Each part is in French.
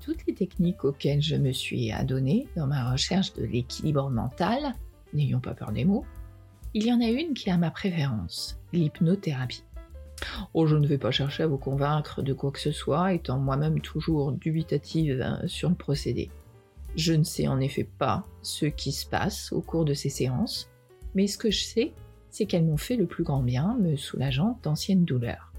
toutes les techniques auxquelles je me suis adonnée dans ma recherche de l'équilibre mental, n'ayons pas peur des mots, il y en a une qui a ma préférence, l'hypnothérapie. Oh, je ne vais pas chercher à vous convaincre de quoi que ce soit, étant moi-même toujours dubitative hein, sur le procédé. Je ne sais en effet pas ce qui se passe au cours de ces séances, mais ce que je sais, c'est qu'elles m'ont fait le plus grand bien, me soulageant d'anciennes douleurs.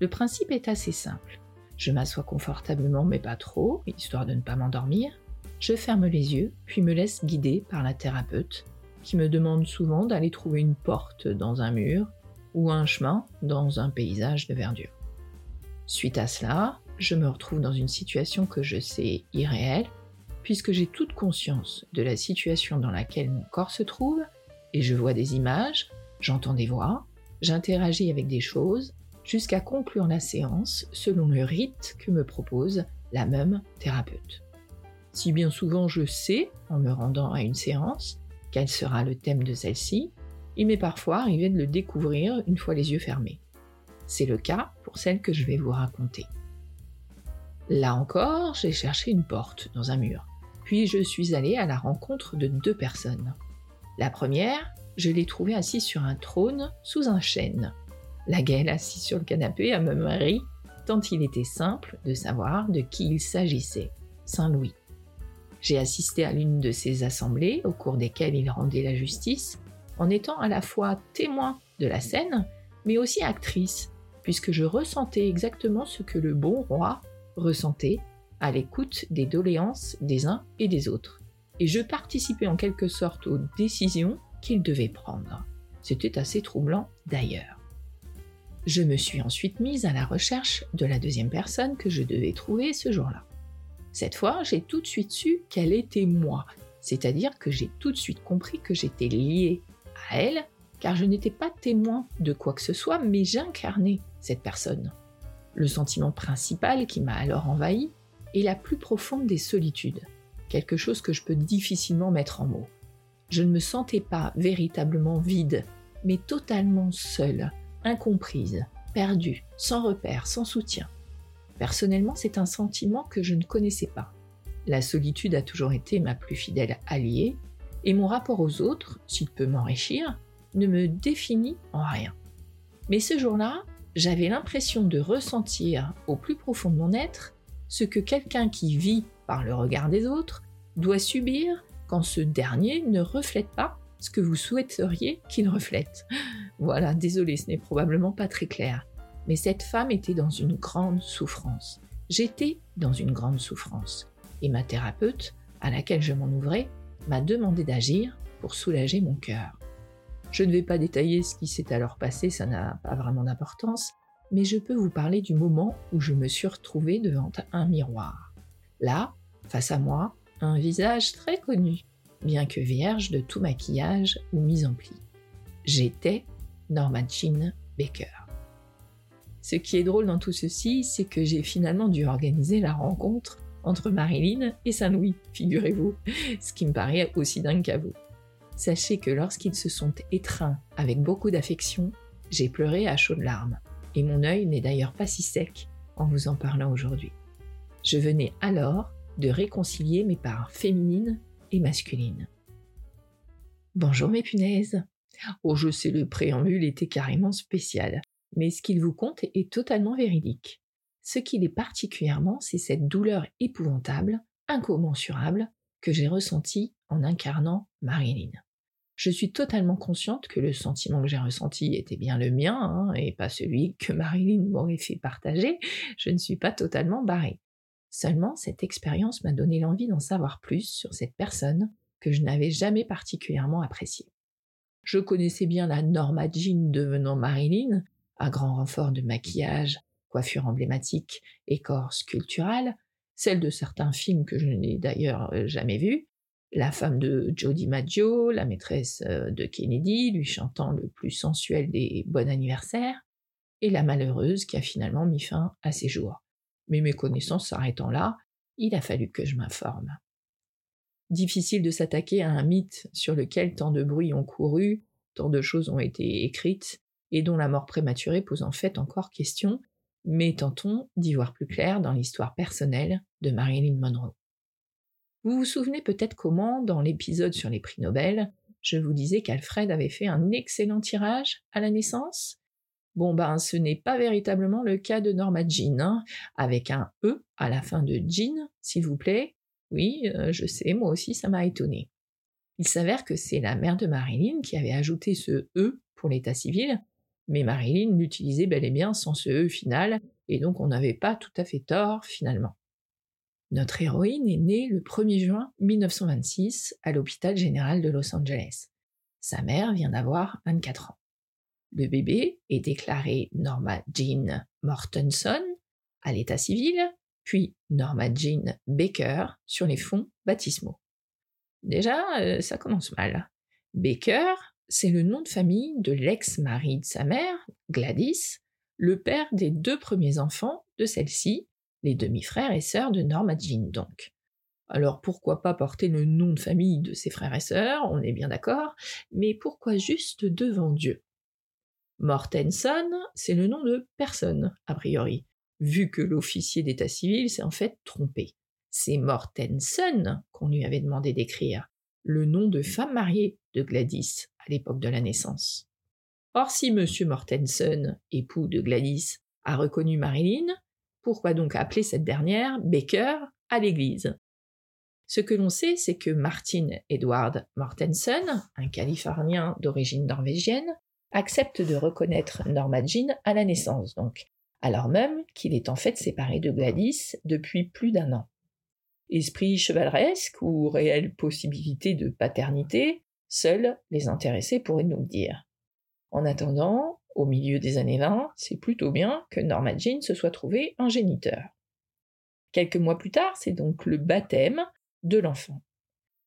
Le principe est assez simple. Je m'assois confortablement, mais pas trop, histoire de ne pas m'endormir. Je ferme les yeux, puis me laisse guider par la thérapeute, qui me demande souvent d'aller trouver une porte dans un mur ou un chemin dans un paysage de verdure. Suite à cela, je me retrouve dans une situation que je sais irréelle, puisque j'ai toute conscience de la situation dans laquelle mon corps se trouve, et je vois des images, j'entends des voix, j'interagis avec des choses, jusqu'à conclure la séance selon le rite que me propose la même thérapeute. Si bien souvent je sais, en me rendant à une séance, quel sera le thème de celle-ci, il m'est parfois arrivé de le découvrir une fois les yeux fermés. C'est le cas pour celle que je vais vous raconter. Là encore, j'ai cherché une porte dans un mur, puis je suis allée à la rencontre de deux personnes. La première, je l'ai trouvée assise sur un trône sous un chêne. La gueule assise sur le canapé à me marie, tant il était simple de savoir de qui il s'agissait. Saint-Louis. J'ai assisté à l'une de ces assemblées au cours desquelles il rendait la justice, en étant à la fois témoin de la scène, mais aussi actrice, puisque je ressentais exactement ce que le bon roi ressentait à l'écoute des doléances des uns et des autres. Et je participais en quelque sorte aux décisions qu'il devait prendre. C'était assez troublant d'ailleurs. Je me suis ensuite mise à la recherche de la deuxième personne que je devais trouver ce jour-là. Cette fois, j'ai tout de suite su qu'elle était moi, c'est-à-dire que j'ai tout de suite compris que j'étais liée à elle, car je n'étais pas témoin de quoi que ce soit, mais j'incarnais cette personne. Le sentiment principal qui m'a alors envahi est la plus profonde des solitudes, quelque chose que je peux difficilement mettre en mots. Je ne me sentais pas véritablement vide, mais totalement seule, incomprise, perdue, sans repère, sans soutien. Personnellement, c'est un sentiment que je ne connaissais pas. La solitude a toujours été ma plus fidèle alliée, et mon rapport aux autres, s'il peut m'enrichir, ne me définit en rien. Mais ce jour-là, j'avais l'impression de ressentir au plus profond de mon être ce que quelqu'un qui vit par le regard des autres doit subir quand ce dernier ne reflète pas ce que vous souhaiteriez qu'il reflète. Voilà, désolé, ce n'est probablement pas très clair. Mais cette femme était dans une grande souffrance. J'étais dans une grande souffrance. Et ma thérapeute, à laquelle je m'en ouvrais, m'a demandé d'agir pour soulager mon cœur. Je ne vais pas détailler ce qui s'est alors passé, ça n'a pas vraiment d'importance, mais je peux vous parler du moment où je me suis retrouvée devant un miroir. Là, face à moi, un visage très connu, bien que vierge de tout maquillage ou mise en pli. J'étais Norma Jean Baker. Ce qui est drôle dans tout ceci, c'est que j'ai finalement dû organiser la rencontre entre Marilyn et Saint-Louis, figurez-vous, ce qui me paraît aussi dingue qu'à vous. Sachez que lorsqu'ils se sont étreints avec beaucoup d'affection, j'ai pleuré à chaudes larmes, et mon œil n'est d'ailleurs pas si sec en vous en parlant aujourd'hui. Je venais alors de réconcilier mes parts féminines et masculines. Bonjour mes punaises. Oh, je sais, le préambule était carrément spécial, mais ce qu'il vous compte est totalement véridique. Ce qui l'est particulièrement, c'est cette douleur épouvantable, incommensurable, que j'ai ressentie en incarnant Marilyn. Je suis totalement consciente que le sentiment que j'ai ressenti était bien le mien, hein, et pas celui que Marilyn m'aurait fait partager. Je ne suis pas totalement barrée. Seulement, cette expérience m'a donné l'envie d'en savoir plus sur cette personne que je n'avais jamais particulièrement appréciée. Je connaissais bien la Norma Jean devenant Marilyn, à grand renfort de maquillage, coiffure emblématique et corps sculptural, celle de certains films que je n'ai d'ailleurs euh, jamais vus, la femme de Jody Maggio, la maîtresse euh, de Kennedy, lui chantant le plus sensuel des bon anniversaires, et la malheureuse qui a finalement mis fin à ses jours. Mais mes connaissances s'arrêtant là, il a fallu que je m'informe. Difficile de s'attaquer à un mythe sur lequel tant de bruits ont couru, tant de choses ont été écrites, et dont la mort prématurée pose en fait encore question, mais tentons d'y voir plus clair dans l'histoire personnelle de Marilyn Monroe. Vous vous souvenez peut-être comment, dans l'épisode sur les prix Nobel, je vous disais qu'Alfred avait fait un excellent tirage à la naissance? Bon ben ce n'est pas véritablement le cas de Norma Jean, hein, avec un E à la fin de Jean, s'il vous plaît. Oui, euh, je sais, moi aussi ça m'a étonné. Il s'avère que c'est la mère de Marilyn qui avait ajouté ce E pour l'état civil, mais Marilyn l'utilisait bel et bien sans ce E final, et donc on n'avait pas tout à fait tort finalement. Notre héroïne est née le 1er juin 1926 à l'hôpital général de Los Angeles. Sa mère vient d'avoir 24 ans. Le bébé est déclaré Norma Jean Mortenson à l'état civil, puis Norma Jean Baker sur les fonds baptismaux. Déjà, euh, ça commence mal. Baker, c'est le nom de famille de l'ex-mari de sa mère, Gladys, le père des deux premiers enfants de celle-ci, les demi-frères et sœurs de Norma Jean donc. Alors pourquoi pas porter le nom de famille de ses frères et sœurs, on est bien d'accord, mais pourquoi juste devant Dieu? Mortenson, c'est le nom de personne, a priori, vu que l'officier d'état civil s'est en fait trompé. C'est Mortenson qu'on lui avait demandé d'écrire, le nom de femme mariée de Gladys à l'époque de la naissance. Or, si M. Mortenson, époux de Gladys, a reconnu Marilyn, pourquoi donc appeler cette dernière Baker à l'église? Ce que l'on sait, c'est que Martin Edward Mortenson, un Californien d'origine norvégienne, accepte de reconnaître Norma Jean à la naissance, donc, alors même qu'il est en fait séparé de Gladys depuis plus d'un an. Esprit chevaleresque ou réelle possibilité de paternité, seuls les intéressés pourraient nous le dire. En attendant, au milieu des années 20, c'est plutôt bien que Norma Jean se soit trouvé un géniteur. Quelques mois plus tard, c'est donc le baptême de l'enfant.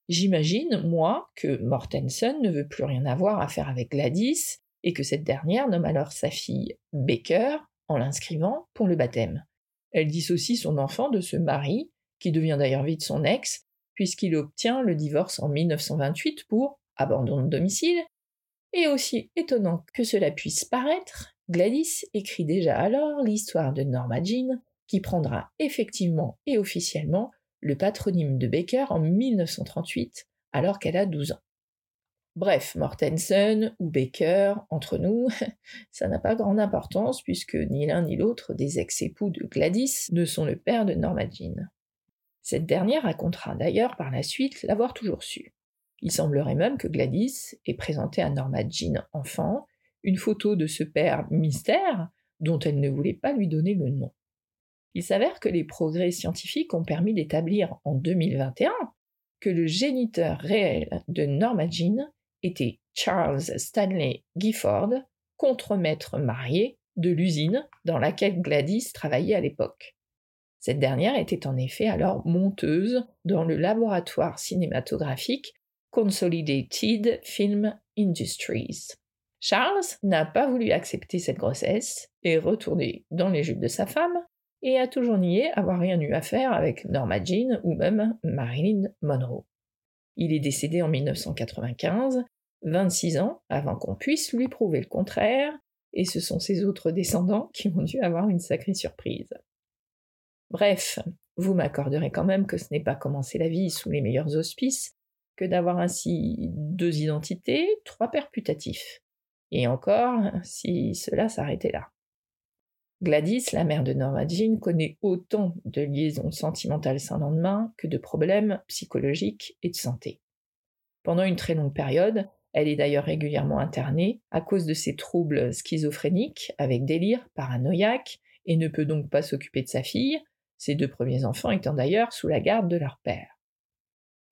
J'imagine, moi, que Mortensen ne veut plus rien avoir à faire avec Gladys et que cette dernière nomme alors sa fille Baker en l'inscrivant pour le baptême. Elle dissocie son enfant de ce mari, qui devient d'ailleurs vite son ex, puisqu'il obtient le divorce en 1928 pour abandon de domicile, et aussi étonnant que cela puisse paraître, Gladys écrit déjà alors l'histoire de Norma Jean, qui prendra effectivement et officiellement le patronyme de Baker en 1938, alors qu'elle a 12 ans. Bref, Mortensen ou Baker, entre nous, ça n'a pas grande importance puisque ni l'un ni l'autre des ex-époux de Gladys ne sont le père de Norma Jean. Cette dernière racontera d'ailleurs par la suite l'avoir toujours su. Il semblerait même que Gladys ait présenté à Norma Jean enfant une photo de ce père mystère dont elle ne voulait pas lui donner le nom. Il s'avère que les progrès scientifiques ont permis d'établir en 2021 que le géniteur réel de Norma Jean était Charles Stanley Gifford, contremaître marié de l'usine dans laquelle Gladys travaillait à l'époque. Cette dernière était en effet alors monteuse dans le laboratoire cinématographique Consolidated Film Industries. Charles n'a pas voulu accepter cette grossesse, est retourné dans les jupes de sa femme et a toujours nié avoir rien eu à faire avec Norma Jean ou même Marilyn Monroe. Il est décédé en 1995, 26 ans avant qu'on puisse lui prouver le contraire, et ce sont ses autres descendants qui ont dû avoir une sacrée surprise. Bref, vous m'accorderez quand même que ce n'est pas commencer la vie sous les meilleurs auspices que d'avoir ainsi deux identités, trois pères putatifs. Et encore, si cela s'arrêtait là. Gladys, la mère de Norma Jean, connaît autant de liaisons sentimentales sans lendemain que de problèmes psychologiques et de santé. Pendant une très longue période, elle est d'ailleurs régulièrement internée à cause de ses troubles schizophréniques avec délire paranoïaque et ne peut donc pas s'occuper de sa fille, ses deux premiers enfants étant d'ailleurs sous la garde de leur père.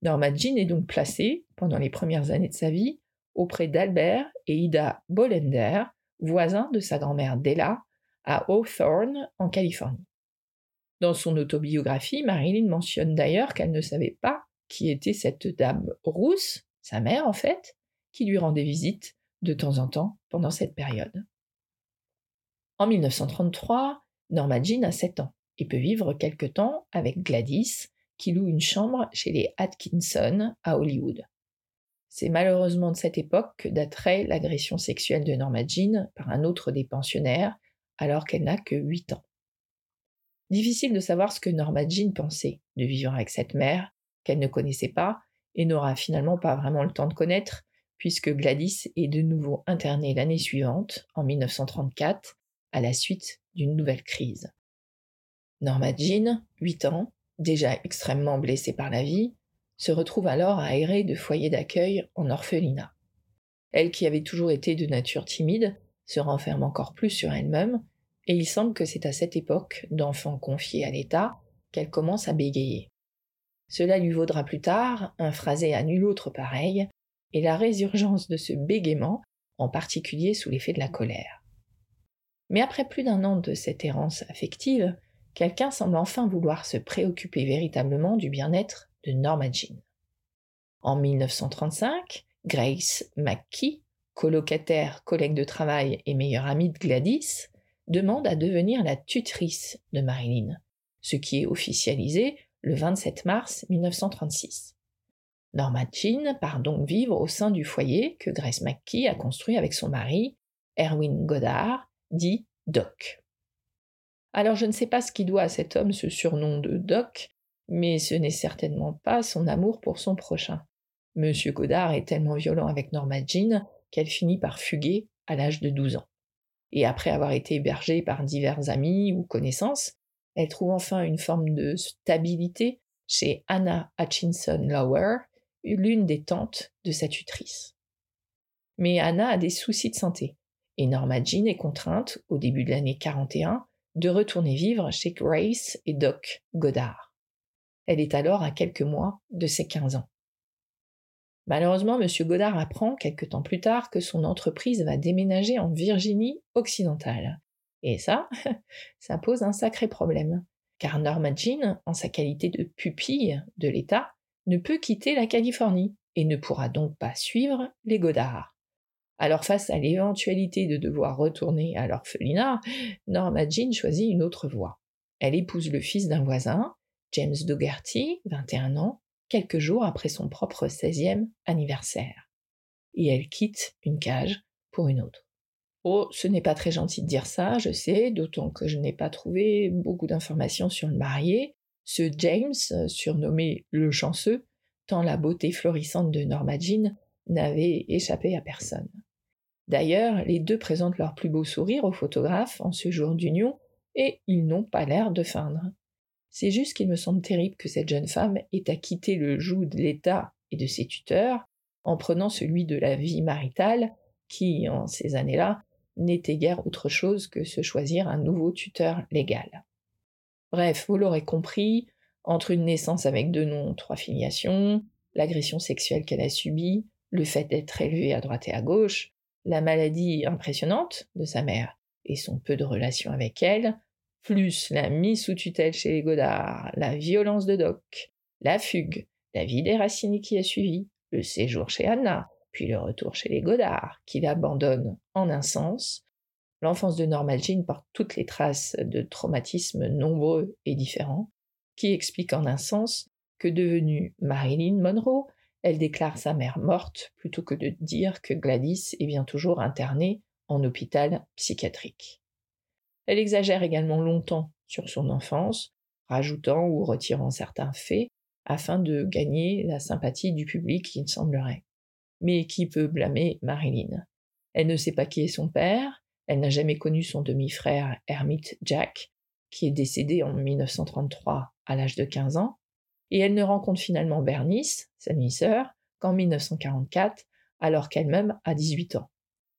Norma Jean est donc placée, pendant les premières années de sa vie, auprès d'Albert et Ida Bollender, voisins de sa grand-mère Della, à Hawthorne, en Californie. Dans son autobiographie, Marilyn mentionne d'ailleurs qu'elle ne savait pas qui était cette dame rousse, sa mère en fait, lui rendait visite de temps en temps pendant cette période. En 1933, Norma Jean a 7 ans et peut vivre quelque temps avec Gladys, qui loue une chambre chez les Atkinson à Hollywood. C'est malheureusement de cette époque que daterait l'agression sexuelle de Norma Jean par un autre des pensionnaires alors qu'elle n'a que 8 ans. Difficile de savoir ce que Norma Jean pensait de vivre avec cette mère qu'elle ne connaissait pas et n'aura finalement pas vraiment le temps de connaître, puisque Gladys est de nouveau internée l'année suivante, en 1934, à la suite d'une nouvelle crise. Norma Jean, 8 ans, déjà extrêmement blessée par la vie, se retrouve alors à errer de foyer d'accueil en orphelinat. Elle qui avait toujours été de nature timide, se renferme encore plus sur elle-même, et il semble que c'est à cette époque, d'enfant confié à l'État, qu'elle commence à bégayer. Cela lui vaudra plus tard un phrasé à nul autre pareil, et la résurgence de ce bégaiement, en particulier sous l'effet de la colère. Mais après plus d'un an de cette errance affective, quelqu'un semble enfin vouloir se préoccuper véritablement du bien-être de Norma Jean. En 1935, Grace McKee, colocataire, collègue de travail et meilleure amie de Gladys, demande à devenir la tutrice de Marilyn, ce qui est officialisé le 27 mars 1936. Norma Jean part donc vivre au sein du foyer que Grace McKee a construit avec son mari, Erwin Goddard, dit Doc. Alors je ne sais pas ce qui doit à cet homme ce surnom de Doc, mais ce n'est certainement pas son amour pour son prochain. Monsieur Goddard est tellement violent avec Norma Jean qu'elle finit par fuguer à l'âge de 12 ans. Et après avoir été hébergée par divers amis ou connaissances, elle trouve enfin une forme de stabilité chez Anna Hutchinson Lower, l'une des tantes de sa tutrice. Mais Anna a des soucis de santé, et Norma Jean est contrainte, au début de l'année 41, de retourner vivre chez Grace et Doc Goddard. Elle est alors à quelques mois de ses 15 ans. Malheureusement, M. Godard apprend quelque temps plus tard que son entreprise va déménager en Virginie occidentale. Et ça, ça pose un sacré problème. Car Norma Jean, en sa qualité de pupille de l'État, ne peut quitter la Californie et ne pourra donc pas suivre les Godard. Alors face à l'éventualité de devoir retourner à l'orphelinat, Norma Jean choisit une autre voie. Elle épouse le fils d'un voisin, James Dougherty, 21 ans, quelques jours après son propre 16e anniversaire. Et elle quitte une cage pour une autre. Oh, ce n'est pas très gentil de dire ça, je sais, d'autant que je n'ai pas trouvé beaucoup d'informations sur le marié, ce James, surnommé le chanceux, tant la beauté florissante de Norma Jean n'avait échappé à personne. D'ailleurs, les deux présentent leur plus beau sourire au photographe en ce jour d'union, et ils n'ont pas l'air de feindre. C'est juste qu'il me semble terrible que cette jeune femme ait à quitter le joug de l'État et de ses tuteurs en prenant celui de la vie maritale qui, en ces années-là, n'était guère autre chose que se choisir un nouveau tuteur légal. Bref, vous l'aurez compris, entre une naissance avec deux noms, trois filiations, l'agression sexuelle qu'elle a subie, le fait d'être élevée à droite et à gauche, la maladie impressionnante de sa mère et son peu de relation avec elle, plus la mise sous tutelle chez les Godard, la violence de Doc, la fugue, la vie des qui a suivi, le séjour chez Anna, puis le retour chez les Godard, qui l'abandonne en un sens, l'enfance de Norma Jean porte toutes les traces de traumatismes nombreux et différents, qui expliquent en un sens que devenue Marilyn Monroe, elle déclare sa mère morte plutôt que de dire que Gladys est bien toujours internée en hôpital psychiatrique. Elle exagère également longtemps sur son enfance, rajoutant ou retirant certains faits afin de gagner la sympathie du public, il semblerait. Mais qui peut blâmer Marilyn? Elle ne sait pas qui est son père, elle n'a jamais connu son demi-frère Hermit Jack, qui est décédé en 1933 à l'âge de 15 ans, et elle ne rencontre finalement Bernice, sa demi-sœur, qu'en 1944, alors qu'elle-même a 18 ans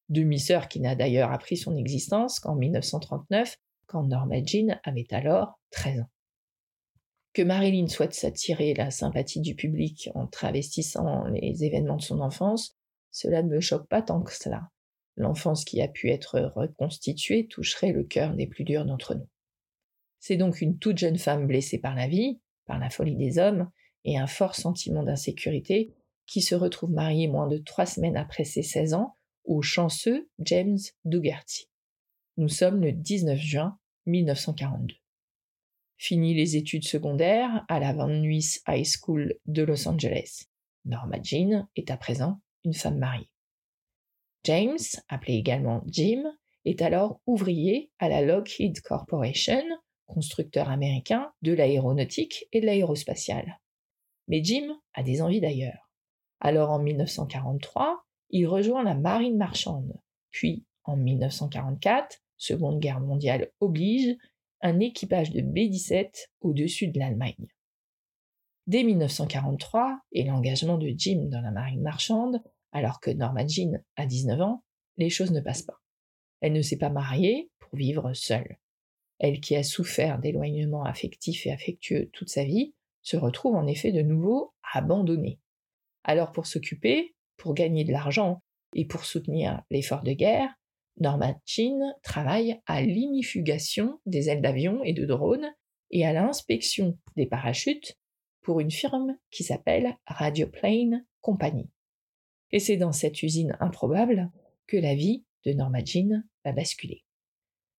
demi-sœur qui n'a d'ailleurs appris son existence qu'en 1939, quand Norma Jean avait alors 13 ans. Que Marilyn souhaite s'attirer la sympathie du public en travestissant les événements de son enfance, cela ne me choque pas tant que cela. L'enfance qui a pu être reconstituée toucherait le cœur des plus durs d'entre nous. C'est donc une toute jeune femme blessée par la vie, par la folie des hommes, et un fort sentiment d'insécurité qui se retrouve mariée moins de trois semaines après ses 16 ans au chanceux James Dougherty. Nous sommes le 19 juin 1942. Fini les études secondaires à la Van Nuys High School de Los Angeles. Norma Jean est à présent une femme mariée. James, appelé également Jim, est alors ouvrier à la Lockheed Corporation, constructeur américain de l'aéronautique et de l'aérospatiale. Mais Jim a des envies d'ailleurs. Alors en 1943, il rejoint la marine marchande. Puis en 1944, Seconde Guerre mondiale oblige, un équipage de B-17 au-dessus de l'Allemagne. Dès 1943 et l'engagement de Jim dans la marine marchande, alors que Norma Jean a 19 ans, les choses ne passent pas. Elle ne s'est pas mariée pour vivre seule. Elle qui a souffert d'éloignement affectif et affectueux toute sa vie, se retrouve en effet de nouveau abandonnée. Alors pour s'occuper, pour gagner de l'argent et pour soutenir l'effort de guerre, Norma Jean travaille à l'inifugation des ailes d'avion et de drones et à l'inspection des parachutes pour une firme qui s'appelle Radioplane Company. Et c'est dans cette usine improbable que la vie de Norma Jean va basculer.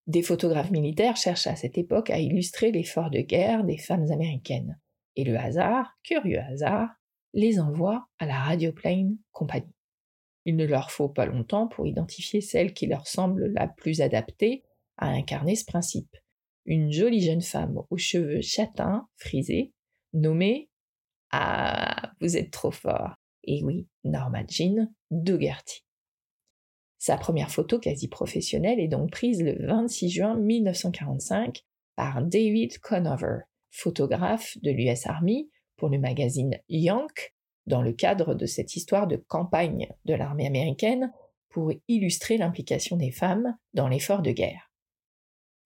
Des photographes militaires cherchent à cette époque à illustrer l'effort de guerre des femmes américaines. Et le hasard, curieux hasard, les envoie à la Radioplane Company. Il ne leur faut pas longtemps pour identifier celle qui leur semble la plus adaptée à incarner ce principe. Une jolie jeune femme aux cheveux châtains, frisés, nommée Ah, vous êtes trop fort. Et oui, Norma Jean Dougherty. Sa première photo quasi professionnelle est donc prise le 26 juin 1945 par David Conover, photographe de l'US Army pour le magazine Yank, dans le cadre de cette histoire de campagne de l'armée américaine pour illustrer l'implication des femmes dans l'effort de guerre.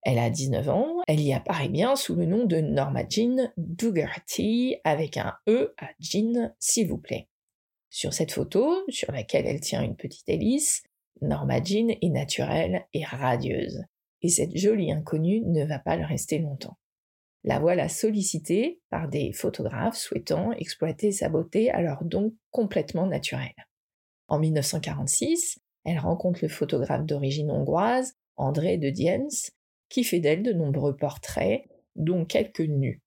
Elle a 19 ans, elle y apparaît bien sous le nom de Norma Jean Dougherty avec un E à Jean s'il vous plaît. Sur cette photo, sur laquelle elle tient une petite hélice, Norma Jean est naturelle et radieuse, et cette jolie inconnue ne va pas le rester longtemps. La voilà sollicitée par des photographes souhaitant exploiter sa beauté alors donc complètement naturelle. En 1946, elle rencontre le photographe d'origine hongroise, André de Diens, qui fait d'elle de nombreux portraits, dont quelques nus.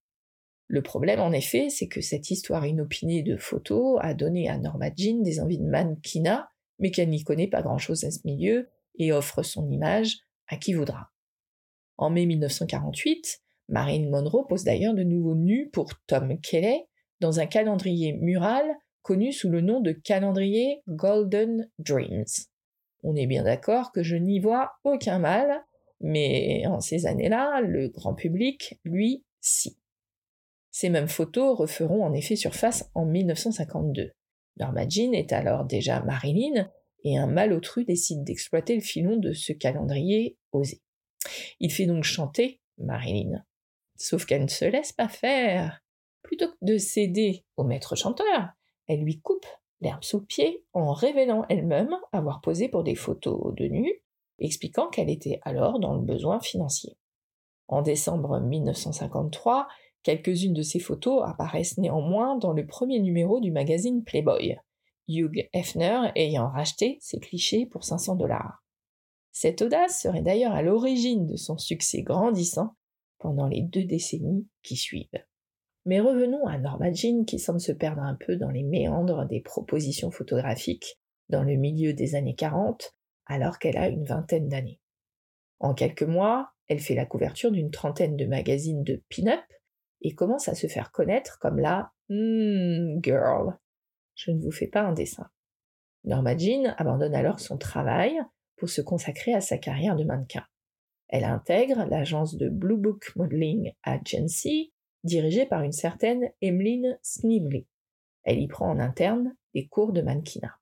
Le problème, en effet, c'est que cette histoire inopinée de photos a donné à Norma Jean des envies de mannequinat mais qu'elle n'y connaît pas grand-chose à ce milieu et offre son image à qui voudra. En mai 1948, Marilyn Monroe pose d'ailleurs de nouveaux nus pour Tom Kelly dans un calendrier mural connu sous le nom de calendrier Golden Dreams. On est bien d'accord que je n'y vois aucun mal, mais en ces années-là, le grand public, lui, si. Ces mêmes photos referont en effet surface en 1952. Norma Jean est alors déjà Marilyn, et un malotru décide d'exploiter le filon de ce calendrier osé. Il fait donc chanter Marilyn. Sauf qu'elle ne se laisse pas faire. Plutôt que de céder au maître chanteur, elle lui coupe l'herbe sous le pied en révélant elle-même avoir posé pour des photos de nu, expliquant qu'elle était alors dans le besoin financier. En décembre 1953, Quelques-unes de ces photos apparaissent néanmoins dans le premier numéro du magazine Playboy, Hugh Hefner ayant racheté ces clichés pour 500 dollars. Cette audace serait d'ailleurs à l'origine de son succès grandissant pendant les deux décennies qui suivent. Mais revenons à Norma Jean qui semble se perdre un peu dans les méandres des propositions photographiques dans le milieu des années 40 alors qu'elle a une vingtaine d'années. En quelques mois, elle fait la couverture d'une trentaine de magazines de pin-up et commence à se faire connaître comme la hmm, girl. Je ne vous fais pas un dessin. Norma Jean abandonne alors son travail pour se consacrer à sa carrière de mannequin. Elle intègre l'agence de Blue Book Modeling Agency, dirigée par une certaine Emmeline Snively. Elle y prend en interne des cours de mannequinat.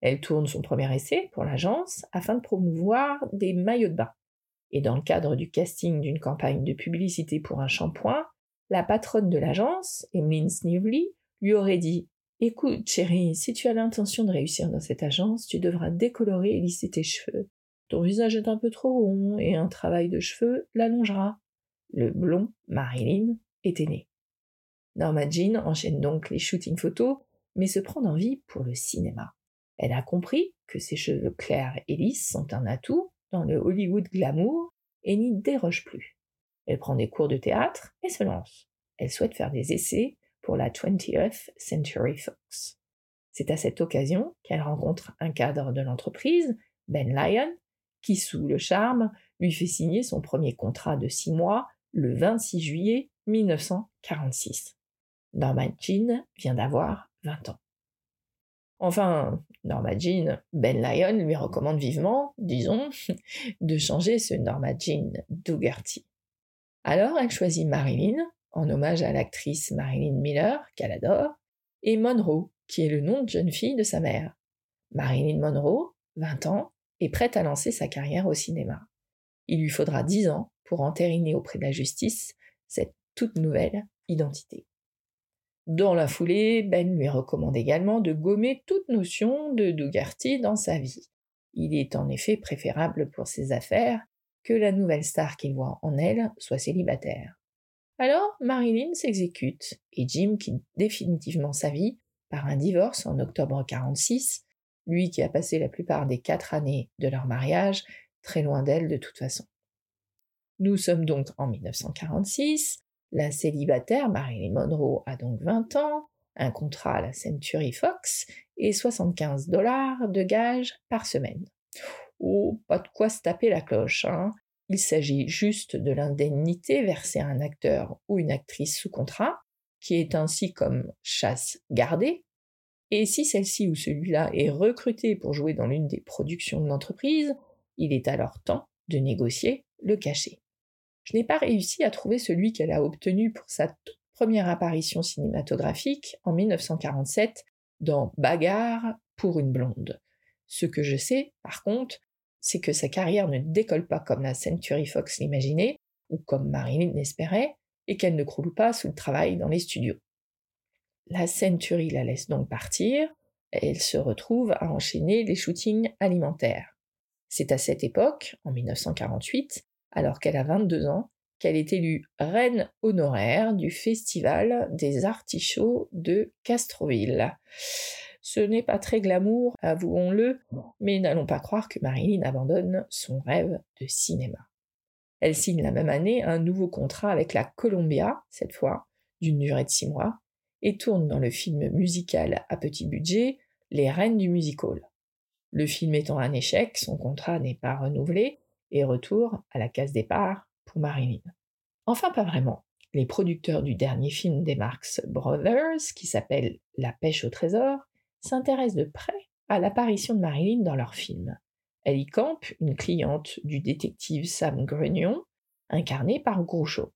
Elle tourne son premier essai pour l'agence afin de promouvoir des maillots de bain. Et dans le cadre du casting d'une campagne de publicité pour un shampoing, la patronne de l'agence, Emmeline Snively, lui aurait dit Écoute, chérie, si tu as l'intention de réussir dans cette agence, tu devras décolorer et lisser tes cheveux. Ton visage est un peu trop rond et un travail de cheveux l'allongera. Le blond, Marilyn, était né. Norma Jean enchaîne donc les shootings photos, mais se prend d'envie pour le cinéma. Elle a compris que ses cheveux clairs et lisses sont un atout dans le Hollywood glamour et n'y déroge plus. Elle prend des cours de théâtre et se lance. Elle souhaite faire des essais pour la 20th Century Fox. C'est à cette occasion qu'elle rencontre un cadre de l'entreprise, Ben Lyon, qui, sous le charme, lui fait signer son premier contrat de six mois le 26 juillet 1946. Norma Jean vient d'avoir 20 ans. Enfin, Norma Jean, Ben Lyon lui recommande vivement, disons, de changer ce Norma Jean Dougherty. Alors elle choisit Marilyn, en hommage à l'actrice Marilyn Miller, qu'elle adore, et Monroe, qui est le nom de jeune fille de sa mère. Marilyn Monroe, 20 ans, est prête à lancer sa carrière au cinéma. Il lui faudra 10 ans pour entériner auprès de la justice cette toute nouvelle identité. Dans la foulée, Ben lui recommande également de gommer toute notion de Dougherty dans sa vie. Il est en effet préférable pour ses affaires que la nouvelle star qu'il voit en elle soit célibataire. Alors Marilyn s'exécute et Jim quitte définitivement sa vie par un divorce en octobre 46, lui qui a passé la plupart des quatre années de leur mariage très loin d'elle de toute façon. Nous sommes donc en 1946, la célibataire Marilyn Monroe a donc 20 ans, un contrat à la Century Fox et 75 dollars de gages par semaine. Pas de quoi se taper la cloche, hein. Il s'agit juste de l'indemnité versée à un acteur ou une actrice sous contrat, qui est ainsi comme chasse gardée, et si celle-ci ou celui-là est recruté pour jouer dans l'une des productions de l'entreprise, il est alors temps de négocier le cachet. Je n'ai pas réussi à trouver celui qu'elle a obtenu pour sa toute première apparition cinématographique en 1947 dans Bagarre pour une blonde. Ce que je sais, par contre, c'est que sa carrière ne décolle pas comme la Century Fox l'imaginait, ou comme Marilyn l'espérait, et qu'elle ne croule pas sous le travail dans les studios. La Century la laisse donc partir, et elle se retrouve à enchaîner les shootings alimentaires. C'est à cette époque, en 1948, alors qu'elle a 22 ans, qu'elle est élue reine honoraire du Festival des Artichauts de Castroville. Ce n'est pas très glamour, avouons-le, mais n'allons pas croire que Marilyn abandonne son rêve de cinéma. Elle signe la même année un nouveau contrat avec la Columbia, cette fois, d'une durée de six mois, et tourne dans le film musical à petit budget Les Reines du Musical. Le film étant un échec, son contrat n'est pas renouvelé, et retour à la case départ pour Marilyn. Enfin, pas vraiment. Les producteurs du dernier film des Marx Brothers, qui s'appelle La pêche au trésor, s'intéressent de près à l'apparition de Marilyn dans leur film. Elle y campe une cliente du détective Sam Grunion, incarnée par Groucho.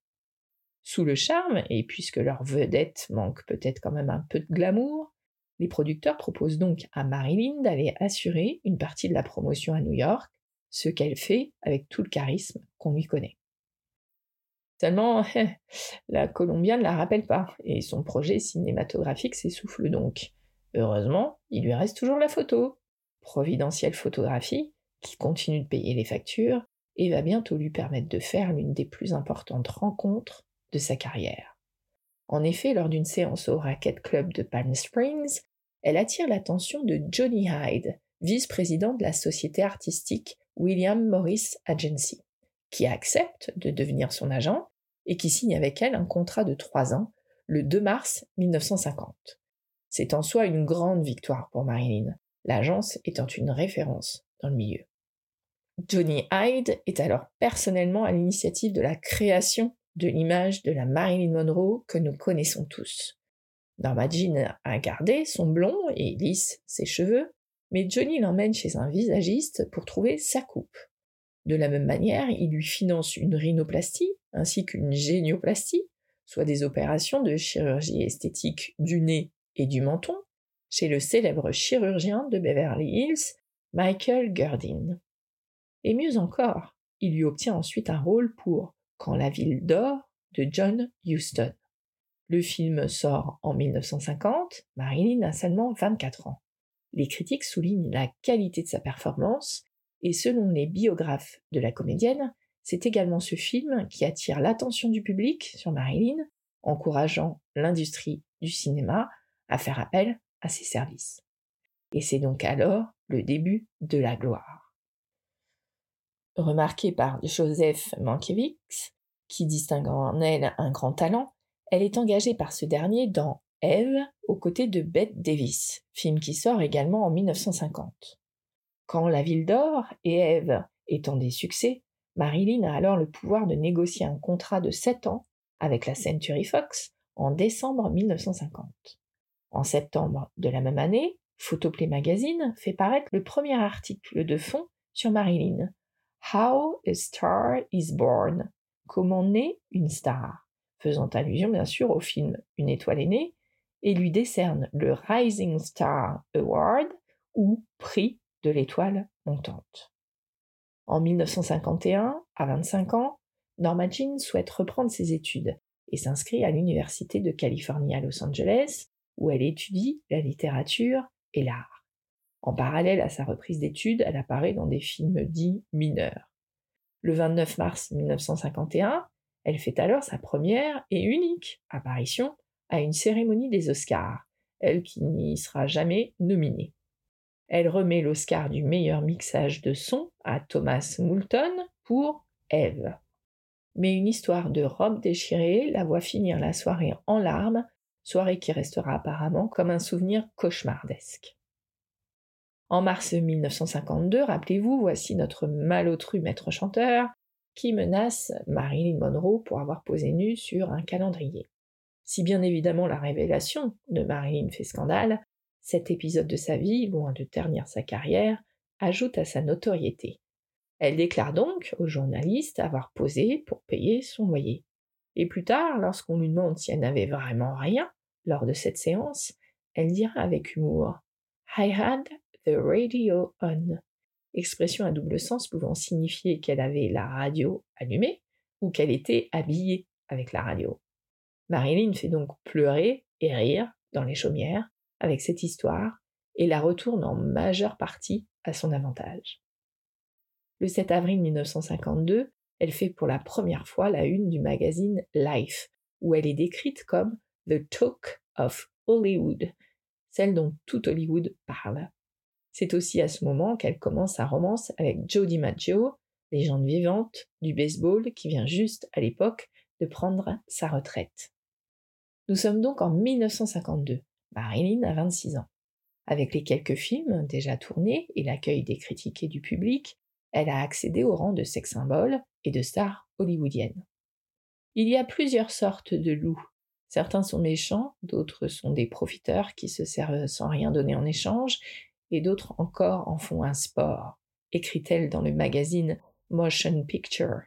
Sous le charme, et puisque leur vedette manque peut-être quand même un peu de glamour, les producteurs proposent donc à Marilyn d'aller assurer une partie de la promotion à New York ce qu'elle fait avec tout le charisme qu'on lui connaît. Seulement, la Colombienne ne la rappelle pas, et son projet cinématographique s'essouffle donc. Heureusement, il lui reste toujours la photo. Providentielle photographie, qui continue de payer les factures, et va bientôt lui permettre de faire l'une des plus importantes rencontres de sa carrière. En effet, lors d'une séance au Racket Club de Palm Springs, elle attire l'attention de Johnny Hyde, vice-président de la société artistique William Morris Agency, qui accepte de devenir son agent et qui signe avec elle un contrat de trois ans le 2 mars 1950. C'est en soi une grande victoire pour Marilyn, l'agence étant une référence dans le milieu. Johnny Hyde est alors personnellement à l'initiative de la création de l'image de la Marilyn Monroe que nous connaissons tous. Norma Jean a gardé son blond et lisse ses cheveux, mais Johnny l'emmène chez un visagiste pour trouver sa coupe. De la même manière, il lui finance une rhinoplastie ainsi qu'une génioplastie, soit des opérations de chirurgie esthétique du nez et du menton, chez le célèbre chirurgien de Beverly Hills, Michael Gurdin. Et mieux encore, il lui obtient ensuite un rôle pour Quand la ville dort de John Huston. Le film sort en 1950, Marilyn a seulement 24 ans. Les critiques soulignent la qualité de sa performance, et selon les biographes de la comédienne, c'est également ce film qui attire l'attention du public sur Marilyn, encourageant l'industrie du cinéma à faire appel à ses services. Et c'est donc alors le début de la gloire. Remarquée par Joseph Mankiewicz, qui distingue en elle un grand talent, elle est engagée par ce dernier dans Eve aux côtés de Bette Davis, film qui sort également en 1950. Quand La Ville d'Or et Eve étant des succès, Marilyn a alors le pouvoir de négocier un contrat de 7 ans avec la Century Fox en décembre 1950. En septembre de la même année, Photoplay Magazine fait paraître le premier article de fond sur Marilyn. How a Star is Born. Comment naît une star? Faisant allusion bien sûr au film Une étoile est née, et lui décerne le Rising Star Award ou prix de l'étoile montante. En 1951, à 25 ans, Norma Jean souhaite reprendre ses études et s'inscrit à l'Université de Californie à Los Angeles, où elle étudie la littérature et l'art. En parallèle à sa reprise d'études, elle apparaît dans des films dits mineurs. Le 29 mars 1951, elle fait alors sa première et unique apparition à une cérémonie des Oscars, elle qui n'y sera jamais nominée. Elle remet l'Oscar du meilleur mixage de son à Thomas Moulton pour Eve. Mais une histoire de robe déchirée la voit finir la soirée en larmes, soirée qui restera apparemment comme un souvenir cauchemardesque. En mars 1952, rappelez-vous, voici notre malotru maître chanteur qui menace Marilyn Monroe pour avoir posé nue sur un calendrier. Si bien évidemment la révélation de Marilyn fait scandale, cet épisode de sa vie, loin de ternir sa carrière, ajoute à sa notoriété. Elle déclare donc aux journalistes avoir posé pour payer son loyer. Et plus tard, lorsqu'on lui demande si elle n'avait vraiment rien lors de cette séance, elle dira avec humour I had the radio on expression à double sens pouvant signifier qu'elle avait la radio allumée ou qu'elle était habillée avec la radio. Marilyn fait donc pleurer et rire dans les chaumières avec cette histoire et la retourne en majeure partie à son avantage. Le 7 avril 1952, elle fait pour la première fois la une du magazine Life, où elle est décrite comme The Talk of Hollywood, celle dont tout Hollywood parle. C'est aussi à ce moment qu'elle commence sa romance avec Joe DiMaggio, légende vivante du baseball qui vient juste à l'époque de prendre sa retraite. Nous sommes donc en 1952. Marilyn a 26 ans. Avec les quelques films déjà tournés et l'accueil des critiques et du public, elle a accédé au rang de sex symbole et de star hollywoodienne. Il y a plusieurs sortes de loups. Certains sont méchants, d'autres sont des profiteurs qui se servent sans rien donner en échange, et d'autres encore en font un sport, écrit-elle dans le magazine Motion Picture.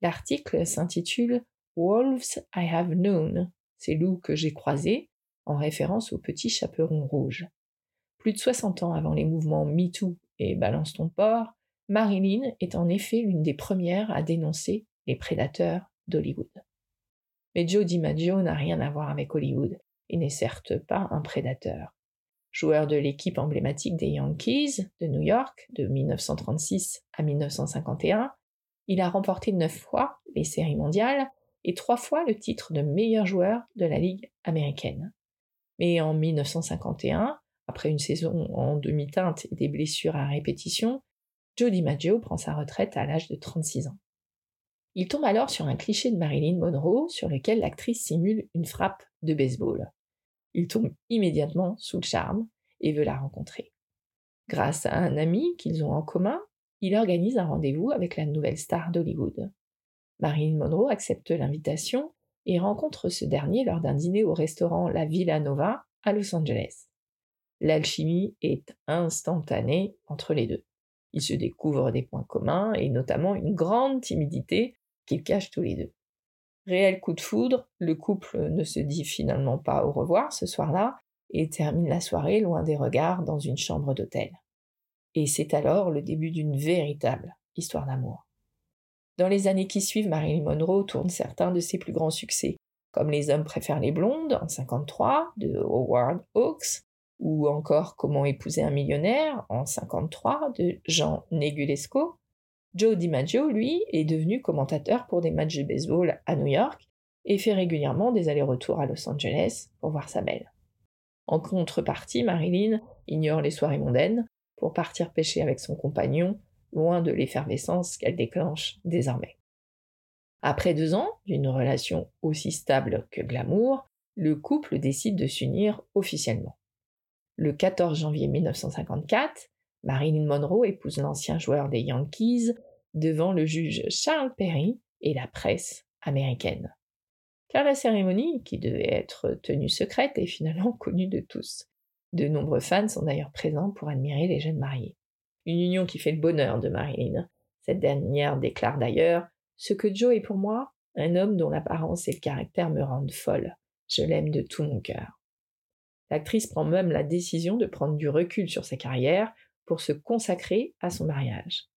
L'article s'intitule Wolves I Have Known, ces loups que j'ai croisés, en référence au petit chaperon rouge. Plus de 60 ans avant les mouvements MeToo et Balance ton porc, Marilyn est en effet l'une des premières à dénoncer les prédateurs d'Hollywood. Mais Joe DiMaggio n'a rien à voir avec Hollywood et n'est certes pas un prédateur joueur de l'équipe emblématique des Yankees de New York de 1936 à 1951. Il a remporté neuf fois les séries mondiales et trois fois le titre de meilleur joueur de la Ligue américaine. Mais en 1951, après une saison en demi-teinte et des blessures à répétition, Joe DiMaggio prend sa retraite à l'âge de 36 ans. Il tombe alors sur un cliché de Marilyn Monroe sur lequel l'actrice simule une frappe de baseball. Il tombe immédiatement sous le charme et veut la rencontrer. Grâce à un ami qu'ils ont en commun, il organise un rendez-vous avec la nouvelle star d'Hollywood. Marilyn Monroe accepte l'invitation et rencontre ce dernier lors d'un dîner au restaurant La Villa Nova à Los Angeles. L'alchimie est instantanée entre les deux. Ils se découvrent des points communs et notamment une grande timidité qu'ils cachent tous les deux. Réel coup de foudre, le couple ne se dit finalement pas au revoir ce soir-là et termine la soirée loin des regards dans une chambre d'hôtel. Et c'est alors le début d'une véritable histoire d'amour. Dans les années qui suivent, Marilyn Monroe tourne certains de ses plus grands succès, comme Les hommes préfèrent les blondes en 53 de Howard Hawks, ou encore Comment épouser un millionnaire en 53 de Jean Negulesco, Joe DiMaggio, lui, est devenu commentateur pour des matchs de baseball à New York et fait régulièrement des allers-retours à Los Angeles pour voir sa belle. En contrepartie, Marilyn ignore les soirées mondaines pour partir pêcher avec son compagnon, loin de l'effervescence qu'elle déclenche désormais. Après deux ans d'une relation aussi stable que glamour, le couple décide de s'unir officiellement. Le 14 janvier 1954, Marilyn Monroe épouse l'ancien joueur des Yankees, devant le juge Charles Perry et la presse américaine. Car la cérémonie, qui devait être tenue secrète, est finalement connue de tous. De nombreux fans sont d'ailleurs présents pour admirer les jeunes mariés. Une union qui fait le bonheur de Marilyn. Cette dernière déclare d'ailleurs Ce que Joe est pour moi, un homme dont l'apparence et le caractère me rendent folle. Je l'aime de tout mon cœur. L'actrice prend même la décision de prendre du recul sur sa carrière pour se consacrer à son mariage.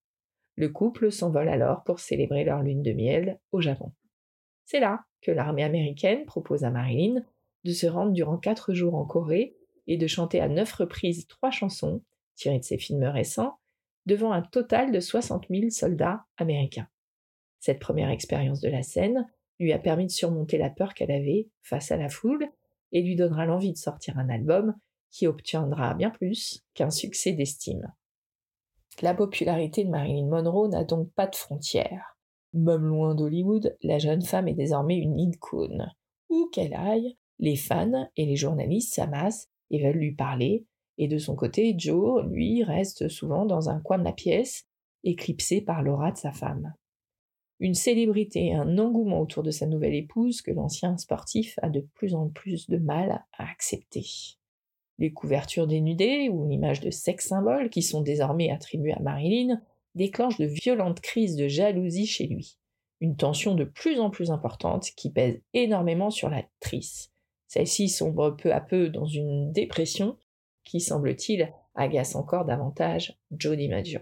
Le couple s'envole alors pour célébrer leur lune de miel au Japon. C'est là que l'armée américaine propose à Marilyn de se rendre durant quatre jours en Corée et de chanter à neuf reprises trois chansons, tirées de ses films récents, devant un total de 60 000 soldats américains. Cette première expérience de la scène lui a permis de surmonter la peur qu'elle avait face à la foule et lui donnera l'envie de sortir un album qui obtiendra bien plus qu'un succès d'estime. La popularité de Marilyn Monroe n'a donc pas de frontières. Même loin d'Hollywood, la jeune femme est désormais une icône. Où qu'elle aille, les fans et les journalistes s'amassent et veulent lui parler, et de son côté, Joe, lui, reste souvent dans un coin de la pièce, éclipsé par l'aura de sa femme. Une célébrité et un engouement autour de sa nouvelle épouse que l'ancien sportif a de plus en plus de mal à accepter. Les couvertures dénudées ou l'image de sex symboles qui sont désormais attribuées à Marilyn déclenchent de violentes crises de jalousie chez lui. Une tension de plus en plus importante qui pèse énormément sur l'actrice. Celle-ci sombre peu à peu dans une dépression qui, semble-t-il, agace encore davantage Jody Maggio.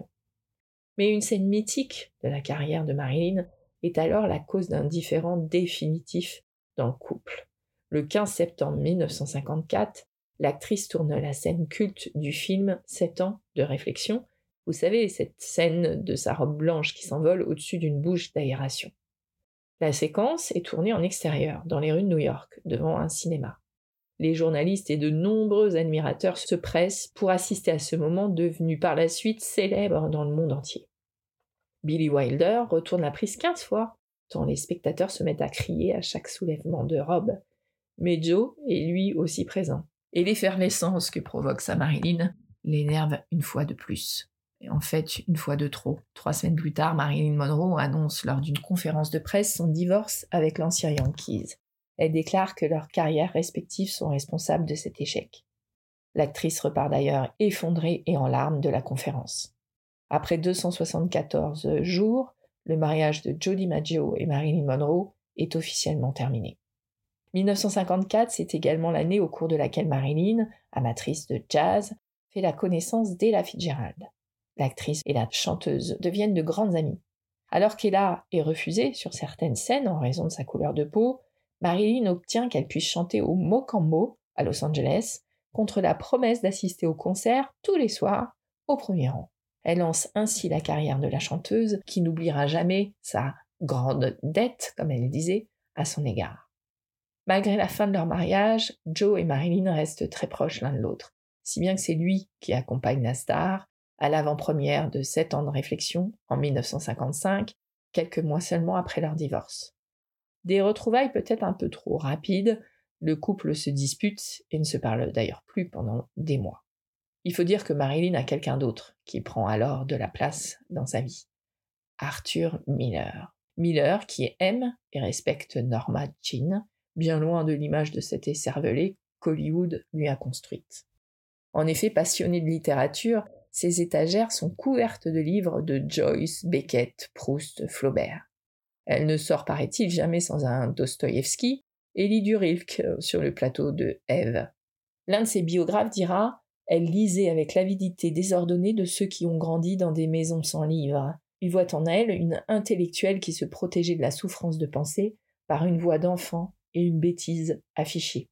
Mais une scène mythique de la carrière de Marilyn est alors la cause d'un différend définitif dans le couple. Le 15 septembre 1954, l'actrice tourne la scène culte du film Sept ans de réflexion. Vous savez, cette scène de sa robe blanche qui s'envole au-dessus d'une bouche d'aération. La séquence est tournée en extérieur, dans les rues de New York, devant un cinéma. Les journalistes et de nombreux admirateurs se pressent pour assister à ce moment devenu par la suite célèbre dans le monde entier. Billy Wilder retourne la prise quinze fois, tant les spectateurs se mettent à crier à chaque soulèvement de robe. Mais Joe est lui aussi présent et l'effervescence que provoque sa Marilyn l'énerve une fois de plus. Et en fait, une fois de trop. Trois semaines plus tard, Marilyn Monroe annonce lors d'une conférence de presse son divorce avec l'ancien Yankees. Elle déclare que leurs carrières respectives sont responsables de cet échec. L'actrice repart d'ailleurs effondrée et en larmes de la conférence. Après 274 jours, le mariage de Jody Maggio et Marilyn Monroe est officiellement terminé. 1954, c'est également l'année au cours de laquelle Marilyn, amatrice de jazz, fait la connaissance d'Ella Fitzgerald. L'actrice et la chanteuse deviennent de grandes amies. Alors qu'Ella est refusée sur certaines scènes en raison de sa couleur de peau, Marilyn obtient qu'elle puisse chanter au Mocambo, à Los Angeles, contre la promesse d'assister au concert tous les soirs, au premier rang. Elle lance ainsi la carrière de la chanteuse qui n'oubliera jamais sa grande dette, comme elle disait, à son égard. Malgré la fin de leur mariage, Joe et Marilyn restent très proches l'un de l'autre, si bien que c'est lui qui accompagne la star à l'avant-première de sept ans de réflexion en 1955, quelques mois seulement après leur divorce. Des retrouvailles peut-être un peu trop rapides, le couple se dispute et ne se parle d'ailleurs plus pendant des mois. Il faut dire que Marilyn a quelqu'un d'autre qui prend alors de la place dans sa vie. Arthur Miller. Miller qui aime et respecte Norma Jean, bien loin de l'image de cet écervelé qu'Hollywood lui a construite. En effet, passionné de littérature, ses étagères sont couvertes de livres de Joyce, Beckett, Proust, Flaubert. Elle ne sort, paraît-il, jamais sans un Dostoïevski et lit du sur le plateau de Ève. L'un de ses biographes dira Elle lisait avec l'avidité désordonnée de ceux qui ont grandi dans des maisons sans livres. Il voit en elle une intellectuelle qui se protégeait de la souffrance de pensée par une voix d'enfant et une bêtise affichée.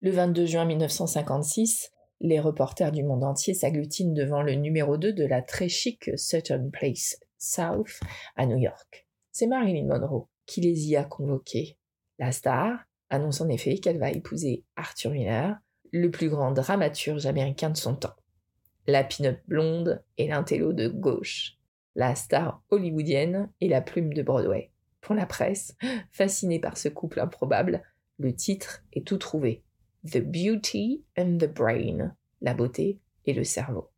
Le 22 juin 1956, les reporters du monde entier s'agglutinent devant le numéro 2 de la très chic Sutton Place South à New York. C'est Marilyn Monroe qui les y a convoqués. La star annonce en effet qu'elle va épouser Arthur Miller, le plus grand dramaturge américain de son temps. La pin blonde et l'intello de gauche. La star hollywoodienne et la plume de Broadway. Pour la presse, fascinée par ce couple improbable, le titre est tout trouvé. The Beauty and the Brain, la beauté et le cerveau.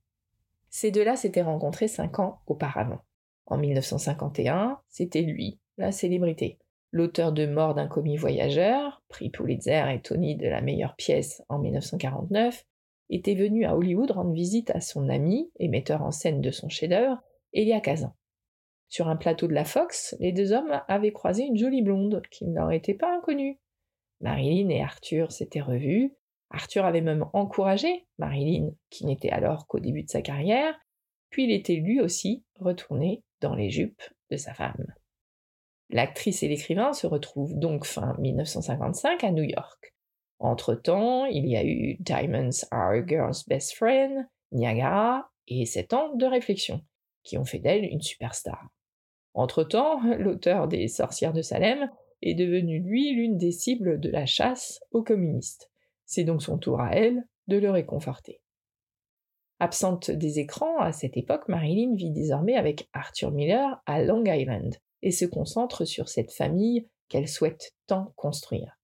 Ces deux-là s'étaient rencontrés cinq ans auparavant. En 1951, c'était lui, la célébrité. L'auteur de Mort d'un commis voyageur, prix Pulitzer et Tony de la meilleure pièce en 1949, était venu à Hollywood rendre visite à son ami et metteur en scène de son chef-d'œuvre, Elia Kazan. Sur un plateau de la Fox, les deux hommes avaient croisé une jolie blonde qui ne leur était pas inconnue. Marilyn et Arthur s'étaient revus. Arthur avait même encouragé Marilyn, qui n'était alors qu'au début de sa carrière, puis il était lui aussi retourné dans les jupes de sa femme. L'actrice et l'écrivain se retrouvent donc fin 1955 à New York. Entre-temps, il y a eu Diamonds Are a Girl's Best Friend, Niagara et sept ans de réflexion, qui ont fait d'elle une superstar. Entre-temps, l'auteur des Sorcières de Salem est devenu lui l'une des cibles de la chasse aux communistes. C'est donc son tour à elle de le réconforter. Absente des écrans, à cette époque, Marilyn vit désormais avec Arthur Miller à Long Island et se concentre sur cette famille qu'elle souhaite tant construire.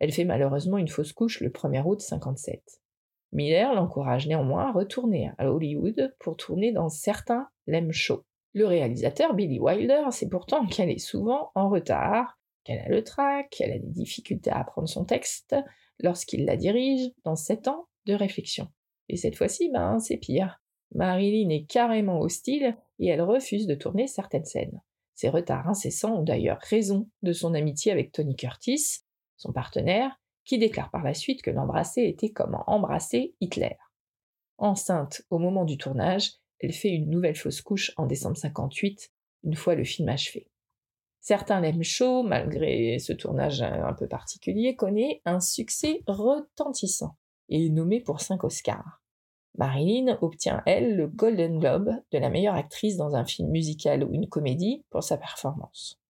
Elle fait malheureusement une fausse couche le 1er août 57. Miller l'encourage néanmoins à retourner à Hollywood pour tourner dans certains Lem Show. Le réalisateur Billy Wilder sait pourtant qu'elle est souvent en retard, qu'elle a le trac, qu'elle a des difficultés à apprendre son texte lorsqu'il la dirige dans sept ans de réflexion. Et cette fois-ci, ben, c'est pire. Marilyn est carrément hostile et elle refuse de tourner certaines scènes. Ces retards incessants ont d'ailleurs raison de son amitié avec Tony Curtis, son partenaire, qui déclare par la suite que l'embrasser était comme embrasser Hitler. Enceinte au moment du tournage, elle fait une nouvelle fausse couche en décembre 58, une fois le film achevé. Certains l'aiment chaud, malgré ce tournage un peu particulier, connaît un succès retentissant et est nommé pour cinq Oscars. Marilyn obtient, elle, le Golden Globe de la meilleure actrice dans un film musical ou une comédie pour sa performance.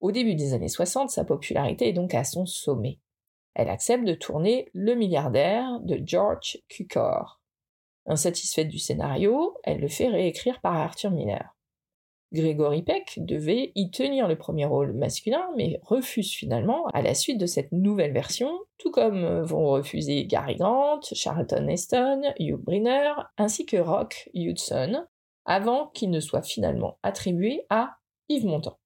Au début des années 60, sa popularité est donc à son sommet. Elle accepte de tourner Le milliardaire de George Cukor. Insatisfaite du scénario, elle le fait réécrire par Arthur Miller. Gregory Peck devait y tenir le premier rôle masculin, mais refuse finalement à la suite de cette nouvelle version, tout comme vont refuser Gary Grant, Charlton Heston, Hugh Brynner, ainsi que Rock Hudson, avant qu'il ne soit finalement attribué à Yves Montand.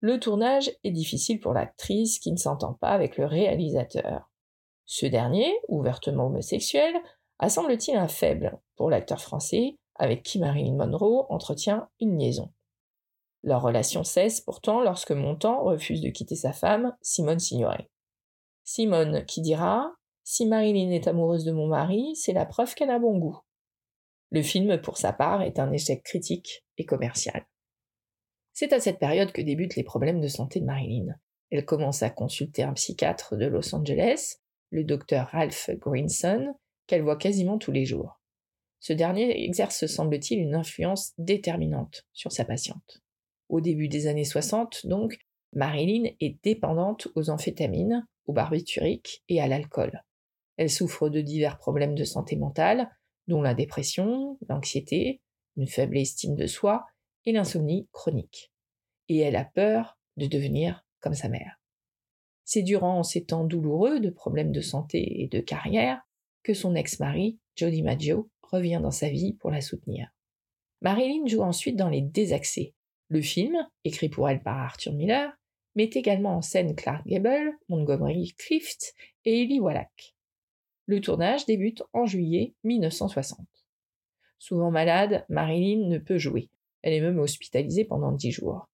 Le tournage est difficile pour l'actrice qui ne s'entend pas avec le réalisateur. Ce dernier, ouvertement homosexuel, semble-t-il un faible pour l'acteur français avec qui Marilyn Monroe entretient une liaison. Leur relation cesse pourtant lorsque Montand refuse de quitter sa femme, Simone Signoret. Simone qui dira Si Marilyn est amoureuse de mon mari, c'est la preuve qu'elle a bon goût. Le film, pour sa part, est un échec critique et commercial. C'est à cette période que débutent les problèmes de santé de Marilyn. Elle commence à consulter un psychiatre de Los Angeles, le docteur Ralph Greenson, qu'elle voit quasiment tous les jours. Ce dernier exerce, semble-t-il, une influence déterminante sur sa patiente. Au début des années 60, donc, Marilyn est dépendante aux amphétamines, aux barbituriques et à l'alcool. Elle souffre de divers problèmes de santé mentale, dont la dépression, l'anxiété, une faible estime de soi et l'insomnie chronique. Et elle a peur de devenir comme sa mère. C'est durant ces temps douloureux de problèmes de santé et de carrière que son ex-mari, Jody Maggio, revient dans sa vie pour la soutenir. Marilyn joue ensuite dans Les Désaxés. Le film, écrit pour elle par Arthur Miller, met également en scène Clark Gable, Montgomery Clift et Ellie Wallach. Le tournage débute en juillet 1960. Souvent malade, Marilyn ne peut jouer. Elle est même hospitalisée pendant dix jours.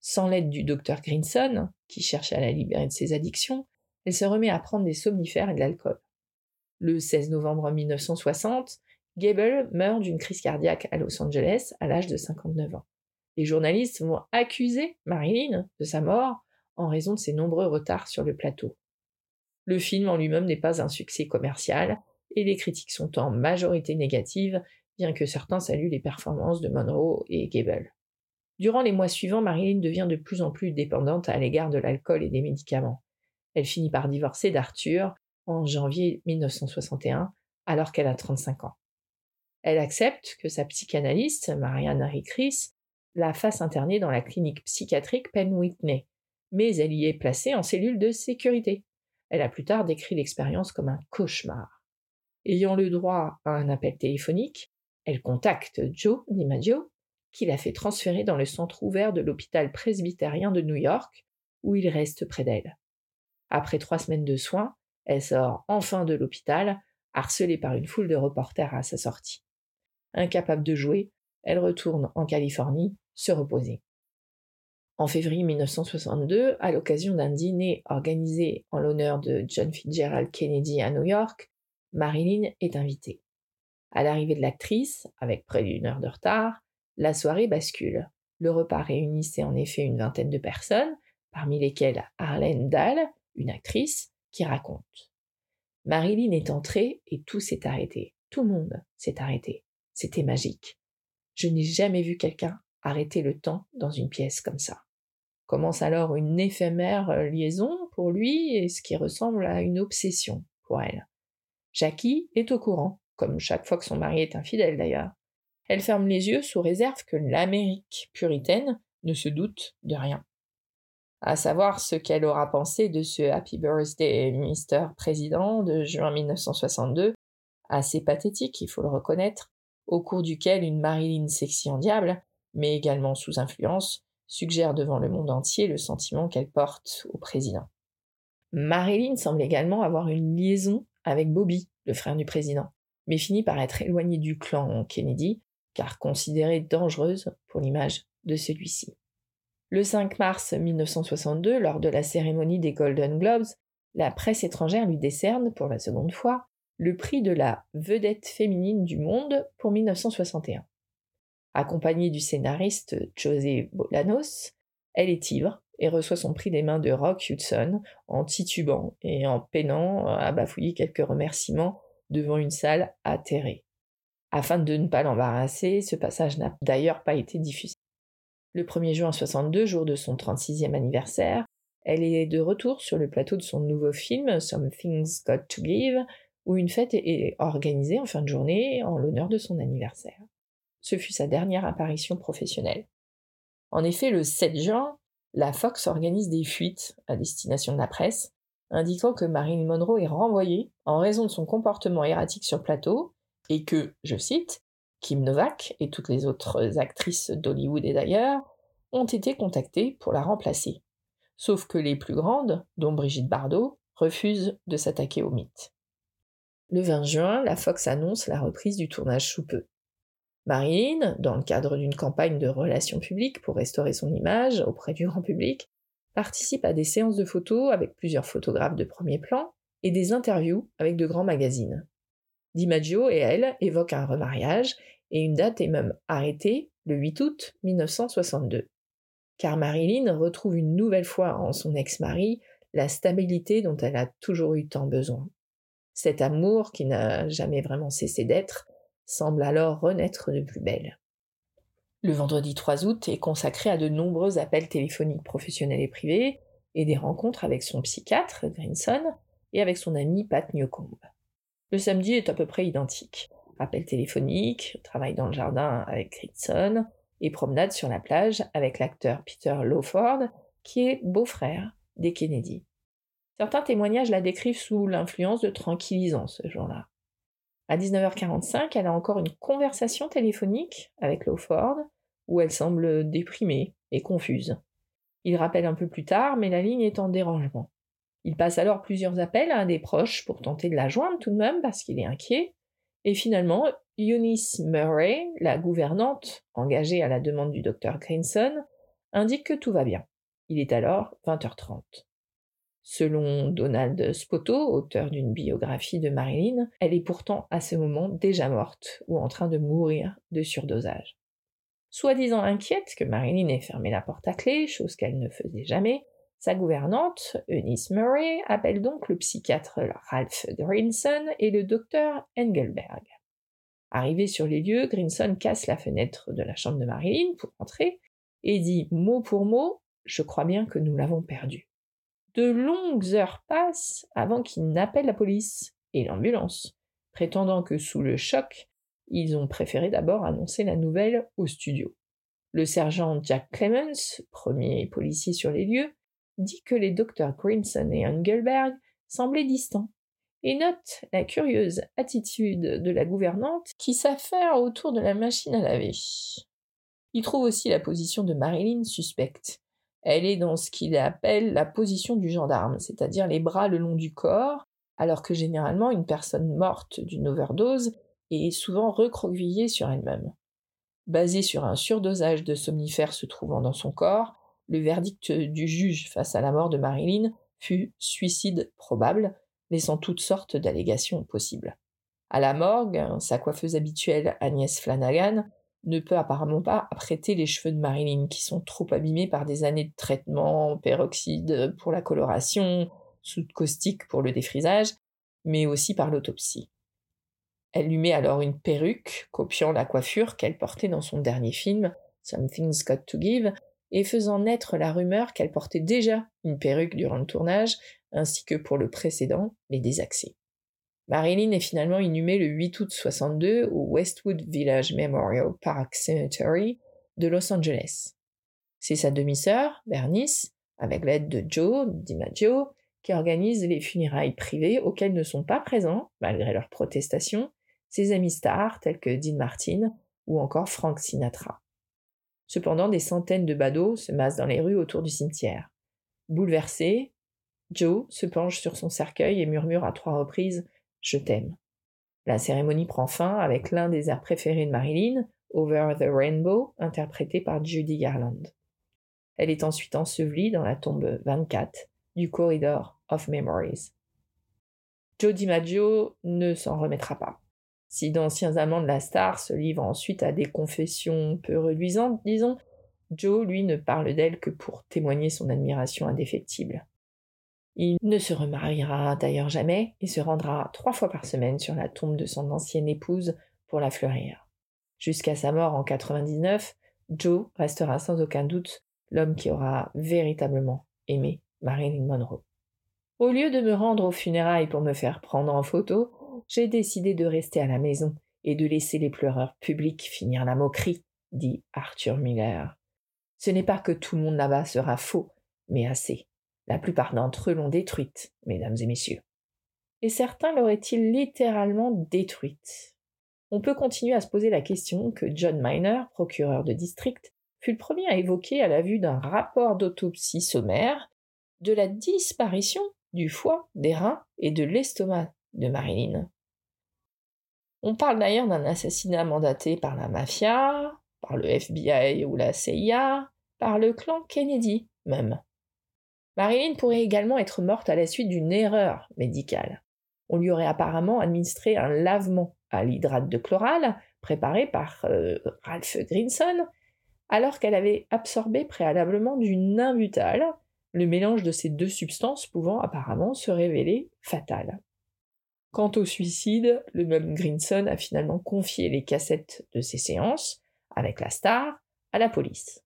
Sans l'aide du docteur Grinson, qui cherche à la libérer de ses addictions, elle se remet à prendre des somnifères et de l'alcool. Le 16 novembre 1960, Gable meurt d'une crise cardiaque à Los Angeles à l'âge de 59 ans. Les journalistes vont accuser Marilyn de sa mort en raison de ses nombreux retards sur le plateau. Le film en lui-même n'est pas un succès commercial et les critiques sont en majorité négatives, bien que certains saluent les performances de Monroe et Gable. Durant les mois suivants, Marilyn devient de plus en plus dépendante à l'égard de l'alcool et des médicaments. Elle finit par divorcer d'Arthur en janvier 1961, alors qu'elle a 35 ans. Elle accepte que sa psychanalyste, Marianne Harry Chris, la fasse interner dans la clinique psychiatrique Penn Whitney, mais elle y est placée en cellule de sécurité. Elle a plus tard décrit l'expérience comme un cauchemar. Ayant le droit à un appel téléphonique, elle contacte Joe DiMaggio, qui la fait transférer dans le centre ouvert de l'hôpital presbytérien de New York, où il reste près d'elle. Après trois semaines de soins, elle sort enfin de l'hôpital, harcelée par une foule de reporters à sa sortie. Incapable de jouer, elle retourne en Californie se reposer. En février 1962, à l'occasion d'un dîner organisé en l'honneur de John Fitzgerald Kennedy à New York, Marilyn est invitée. À l'arrivée de l'actrice, avec près d'une heure de retard, la soirée bascule. Le repas réunissait en effet une vingtaine de personnes, parmi lesquelles Arlene Dahl, une actrice, qui raconte. Marilyn est entrée et tout s'est arrêté. Tout le monde s'est arrêté. C'était magique. Je n'ai jamais vu quelqu'un arrêter le temps dans une pièce comme ça. Commence alors une éphémère euh, liaison pour lui et ce qui ressemble à une obsession pour elle. Jackie est au courant, comme chaque fois que son mari est infidèle d'ailleurs. Elle ferme les yeux sous réserve que l'Amérique puritaine ne se doute de rien. À savoir ce qu'elle aura pensé de ce Happy Birthday Mr. Président de juin 1962, assez pathétique, il faut le reconnaître, au cours duquel une Marilyn sexy en diable, mais également sous influence, suggère devant le monde entier le sentiment qu'elle porte au président. Marilyn semble également avoir une liaison avec Bobby, le frère du président, mais finit par être éloignée du clan Kennedy, car considérée dangereuse pour l'image de celui-ci. Le 5 mars 1962, lors de la cérémonie des Golden Globes, la presse étrangère lui décerne, pour la seconde fois, le prix de la vedette féminine du monde pour 1961. Accompagnée du scénariste José Bolanos, elle est ivre et reçoit son prix des mains de Rock Hudson en titubant et en peinant à bafouiller quelques remerciements devant une salle atterrée. Afin de ne pas l'embarrasser, ce passage n'a d'ailleurs pas été diffusé. Le 1er juin 62, jour de son 36e anniversaire, elle est de retour sur le plateau de son nouveau film Something's Got to Give, où une fête est organisée en fin de journée en l'honneur de son anniversaire. Ce fut sa dernière apparition professionnelle. En effet, le 7 juin, la Fox organise des fuites à destination de la presse, indiquant que Marilyn Monroe est renvoyée en raison de son comportement erratique sur plateau et que, je cite, Kim Novak et toutes les autres actrices d'Hollywood et d'ailleurs ont été contactées pour la remplacer. Sauf que les plus grandes, dont Brigitte Bardot, refusent de s'attaquer au mythe. Le 20 juin, la Fox annonce la reprise du tournage sous peu. Marine, dans le cadre d'une campagne de relations publiques pour restaurer son image auprès du grand public, participe à des séances de photos avec plusieurs photographes de premier plan et des interviews avec de grands magazines. DiMaggio et elle évoquent un remariage et une date est même arrêtée le 8 août 1962. Car Marilyn retrouve une nouvelle fois en son ex-mari la stabilité dont elle a toujours eu tant besoin. Cet amour qui n'a jamais vraiment cessé d'être semble alors renaître de plus belle. Le vendredi 3 août est consacré à de nombreux appels téléphoniques professionnels et privés et des rencontres avec son psychiatre, Grinson, et avec son ami Pat Newcomb. Le samedi est à peu près identique. Appel téléphonique, travail dans le jardin avec Grinson et promenade sur la plage avec l'acteur Peter Lawford, qui est beau-frère des Kennedy. Certains témoignages la décrivent sous l'influence de tranquillisants ce jour-là. À 19h45, elle a encore une conversation téléphonique avec Lawford, où elle semble déprimée et confuse. Il rappelle un peu plus tard, mais la ligne est en dérangement. Il passe alors plusieurs appels à un des proches pour tenter de la joindre tout de même parce qu'il est inquiet. Et finalement, Eunice Murray, la gouvernante engagée à la demande du docteur Grinson, indique que tout va bien. Il est alors 20h30. Selon Donald Spoto, auteur d'une biographie de Marilyn, elle est pourtant à ce moment déjà morte ou en train de mourir de surdosage. Soi-disant inquiète que Marilyn ait fermé la porte à clé, chose qu'elle ne faisait jamais, sa gouvernante, Eunice Murray, appelle donc le psychiatre Ralph Grinson et le docteur Engelberg. Arrivé sur les lieux, Grinson casse la fenêtre de la chambre de Marilyn pour entrer et dit mot pour mot Je crois bien que nous l'avons perdue. De longues heures passent avant qu'ils n'appellent la police et l'ambulance, prétendant que sous le choc, ils ont préféré d'abord annoncer la nouvelle au studio. Le sergent Jack Clemens, premier policier sur les lieux, dit que les docteurs Grinson et Engelberg semblaient distants et note la curieuse attitude de la gouvernante qui s'affaire autour de la machine à laver. Il trouve aussi la position de Marilyn suspecte. Elle est dans ce qu'il appelle la position du gendarme, c'est-à-dire les bras le long du corps, alors que généralement une personne morte d'une overdose est souvent recroquevillée sur elle-même. Basé sur un surdosage de somnifères se trouvant dans son corps, le verdict du juge face à la mort de Marilyn fut suicide probable, laissant toutes sortes d'allégations possibles. À la morgue, sa coiffeuse habituelle Agnès Flanagan ne peut apparemment pas apprêter les cheveux de Marilyn qui sont trop abîmés par des années de traitement, peroxyde pour la coloration, soude caustique pour le défrisage, mais aussi par l'autopsie. Elle lui met alors une perruque, copiant la coiffure qu'elle portait dans son dernier film, Something's Got to Give, et faisant naître la rumeur qu'elle portait déjà une perruque durant le tournage, ainsi que pour le précédent, Les Désaxés. Marilyn est finalement inhumée le 8 août 62 au Westwood Village Memorial Park Cemetery de Los Angeles. C'est sa demi-sœur, Bernice, avec l'aide de Joe DiMaggio, qui organise les funérailles privées auxquelles ne sont pas présents, malgré leurs protestations, ses amis stars tels que Dean Martin ou encore Frank Sinatra. Cependant, des centaines de badauds se massent dans les rues autour du cimetière. Bouleversé, Joe se penche sur son cercueil et murmure à trois reprises Je t'aime. La cérémonie prend fin avec l'un des airs préférés de Marilyn, Over the Rainbow, interprété par Judy Garland. Elle est ensuite ensevelie dans la tombe 24 du Corridor of Memories. Joe DiMaggio ne s'en remettra pas. Si d'anciens amants de la star se livrent ensuite à des confessions peu reluisantes, disons, Joe, lui, ne parle d'elle que pour témoigner son admiration indéfectible. Il ne se remariera d'ailleurs jamais et se rendra trois fois par semaine sur la tombe de son ancienne épouse pour la fleurir. Jusqu'à sa mort en 99, Joe restera sans aucun doute l'homme qui aura véritablement aimé Marilyn Monroe. Au lieu de me rendre aux funérailles pour me faire prendre en photo, j'ai décidé de rester à la maison et de laisser les pleureurs publics finir la moquerie, dit Arthur Miller. Ce n'est pas que tout le monde là-bas sera faux, mais assez. La plupart d'entre eux l'ont détruite, mesdames et messieurs. Et certains l'auraient-ils littéralement détruite? On peut continuer à se poser la question que John Miner, procureur de district, fut le premier à évoquer à la vue d'un rapport d'autopsie sommaire de la disparition du foie, des reins et de l'estomac On parle d'ailleurs d'un assassinat mandaté par la mafia, par le FBI ou la CIA, par le clan Kennedy même. Marilyn pourrait également être morte à la suite d'une erreur médicale. On lui aurait apparemment administré un lavement à l'hydrate de chloral préparé par euh, Ralph Grinson, alors qu'elle avait absorbé préalablement du nimbutal, le mélange de ces deux substances pouvant apparemment se révéler fatal. Quant au suicide, le même Grinson a finalement confié les cassettes de ses séances, avec la star, à la police.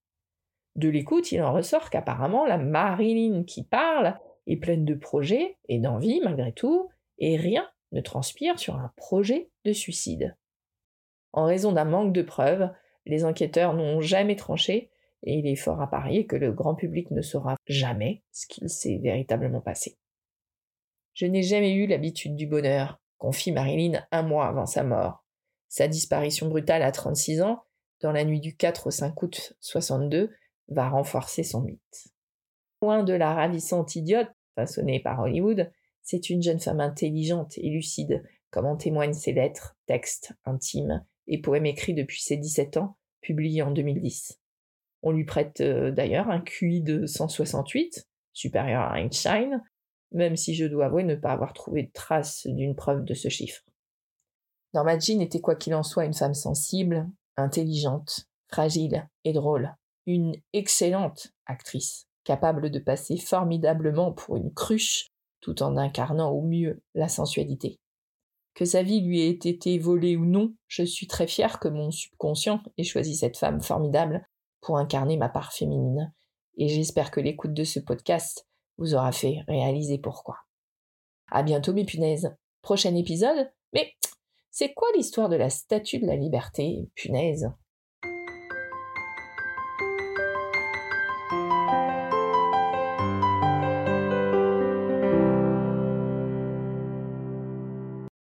De l'écoute, il en ressort qu'apparemment la Marilyn qui parle est pleine de projets et d'envie malgré tout, et rien ne transpire sur un projet de suicide. En raison d'un manque de preuves, les enquêteurs n'ont jamais tranché, et il est fort à parier que le grand public ne saura jamais ce qu'il s'est véritablement passé. Je n'ai jamais eu l'habitude du bonheur, confie Marilyn un mois avant sa mort. Sa disparition brutale à 36 ans, dans la nuit du 4 au 5 août 62, va renforcer son mythe. Loin de la ravissante idiote façonnée par Hollywood, c'est une jeune femme intelligente et lucide, comme en témoignent ses lettres, textes intimes et poèmes écrits depuis ses 17 ans, publiés en 2010. On lui prête euh, d'ailleurs un QI de 168, supérieur à Einstein, même si je dois avouer ne pas avoir trouvé de trace d'une preuve de ce chiffre. Norma Jean était quoi qu'il en soit une femme sensible, intelligente, fragile et drôle, une excellente actrice, capable de passer formidablement pour une cruche tout en incarnant au mieux la sensualité. Que sa vie lui ait été volée ou non, je suis très fière que mon subconscient ait choisi cette femme formidable pour incarner ma part féminine, et j'espère que l'écoute de ce podcast vous aura fait réaliser pourquoi. À bientôt mes punaises. Prochain épisode. Mais c'est quoi l'histoire de la statue de la liberté, punaise?